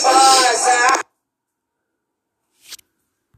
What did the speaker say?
push.